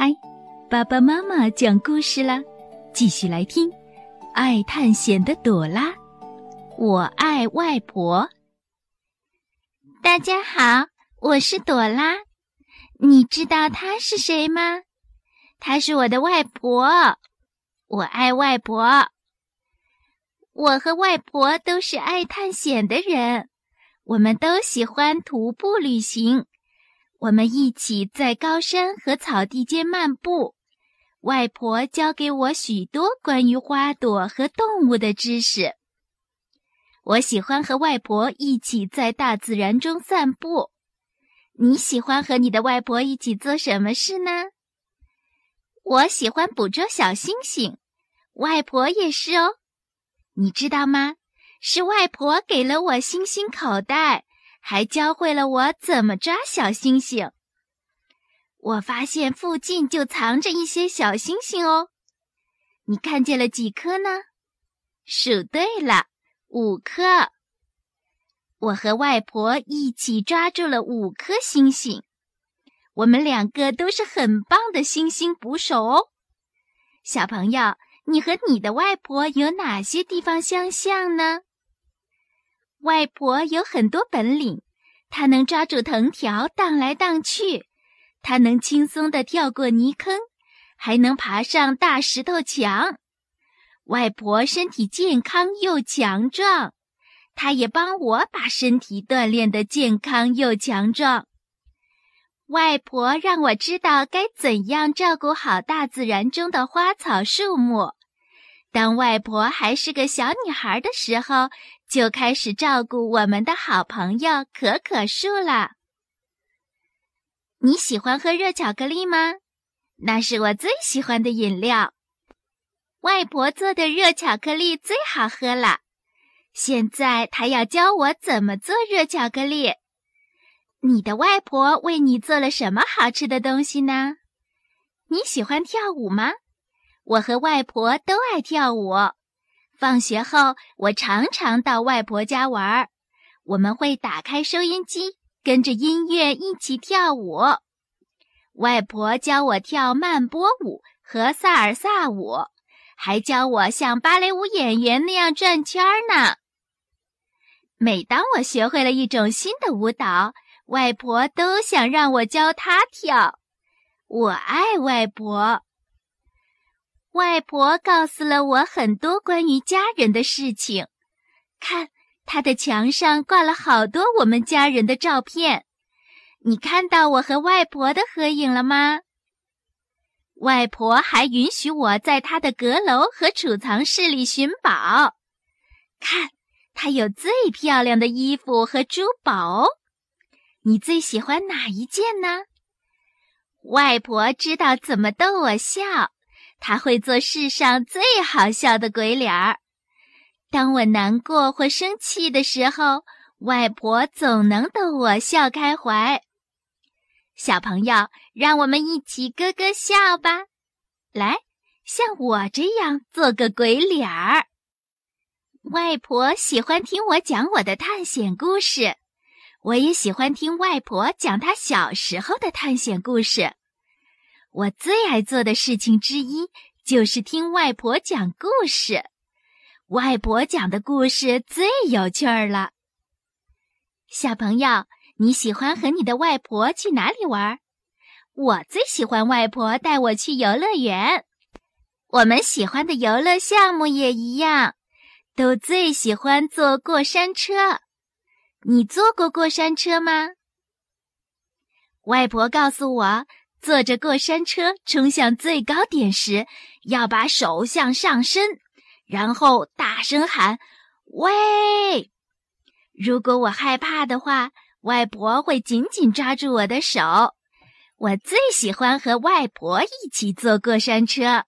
嗨，爸爸妈妈讲故事啦！继续来听，爱探险的朵拉，我爱外婆。大家好，我是朵拉。你知道她是谁吗？她是我的外婆。我爱外婆。我和外婆都是爱探险的人，我们都喜欢徒步旅行。我们一起在高山和草地间漫步，外婆教给我许多关于花朵和动物的知识。我喜欢和外婆一起在大自然中散步。你喜欢和你的外婆一起做什么事呢？我喜欢捕捉小星星，外婆也是哦。你知道吗？是外婆给了我星星口袋。还教会了我怎么抓小星星。我发现附近就藏着一些小星星哦。你看见了几颗呢？数对了，五颗。我和外婆一起抓住了五颗星星。我们两个都是很棒的星星捕手哦。小朋友，你和你的外婆有哪些地方相像呢？外婆有很多本领，她能抓住藤条荡来荡去，她能轻松地跳过泥坑，还能爬上大石头墙。外婆身体健康又强壮，她也帮我把身体锻炼得健康又强壮。外婆让我知道该怎样照顾好大自然中的花草树木。当外婆还是个小女孩的时候。就开始照顾我们的好朋友可可树了。你喜欢喝热巧克力吗？那是我最喜欢的饮料。外婆做的热巧克力最好喝了。现在她要教我怎么做热巧克力。你的外婆为你做了什么好吃的东西呢？你喜欢跳舞吗？我和外婆都爱跳舞。放学后，我常常到外婆家玩儿。我们会打开收音机，跟着音乐一起跳舞。外婆教我跳慢波舞和萨尔萨舞，还教我像芭蕾舞演员那样转圈儿呢。每当我学会了一种新的舞蹈，外婆都想让我教她跳。我爱外婆。外婆告诉了我很多关于家人的事情。看，她的墙上挂了好多我们家人的照片。你看到我和外婆的合影了吗？外婆还允许我在她的阁楼和储藏室里寻宝。看，她有最漂亮的衣服和珠宝。你最喜欢哪一件呢？外婆知道怎么逗我笑。他会做世上最好笑的鬼脸儿。当我难过或生气的时候，外婆总能逗我笑开怀。小朋友，让我们一起咯咯笑吧！来，像我这样做个鬼脸儿。外婆喜欢听我讲我的探险故事，我也喜欢听外婆讲她小时候的探险故事。我最爱做的事情之一就是听外婆讲故事。外婆讲的故事最有趣儿了。小朋友，你喜欢和你的外婆去哪里玩？我最喜欢外婆带我去游乐园。我们喜欢的游乐项目也一样，都最喜欢坐过山车。你坐过过山车吗？外婆告诉我。坐着过山车冲向最高点时，要把手向上伸，然后大声喊“喂”。如果我害怕的话，外婆会紧紧抓住我的手。我最喜欢和外婆一起坐过山车。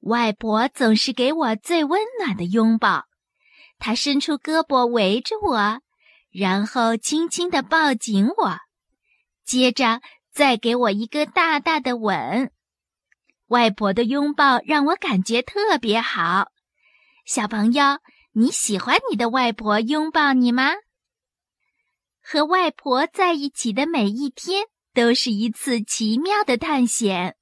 外婆总是给我最温暖的拥抱，她伸出胳膊围着我，然后轻轻地抱紧我，接着。再给我一个大大的吻，外婆的拥抱让我感觉特别好。小朋友，你喜欢你的外婆拥抱你吗？和外婆在一起的每一天都是一次奇妙的探险。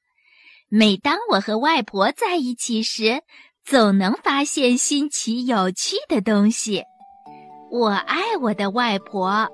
每当我和外婆在一起时，总能发现新奇有趣的东西。我爱我的外婆。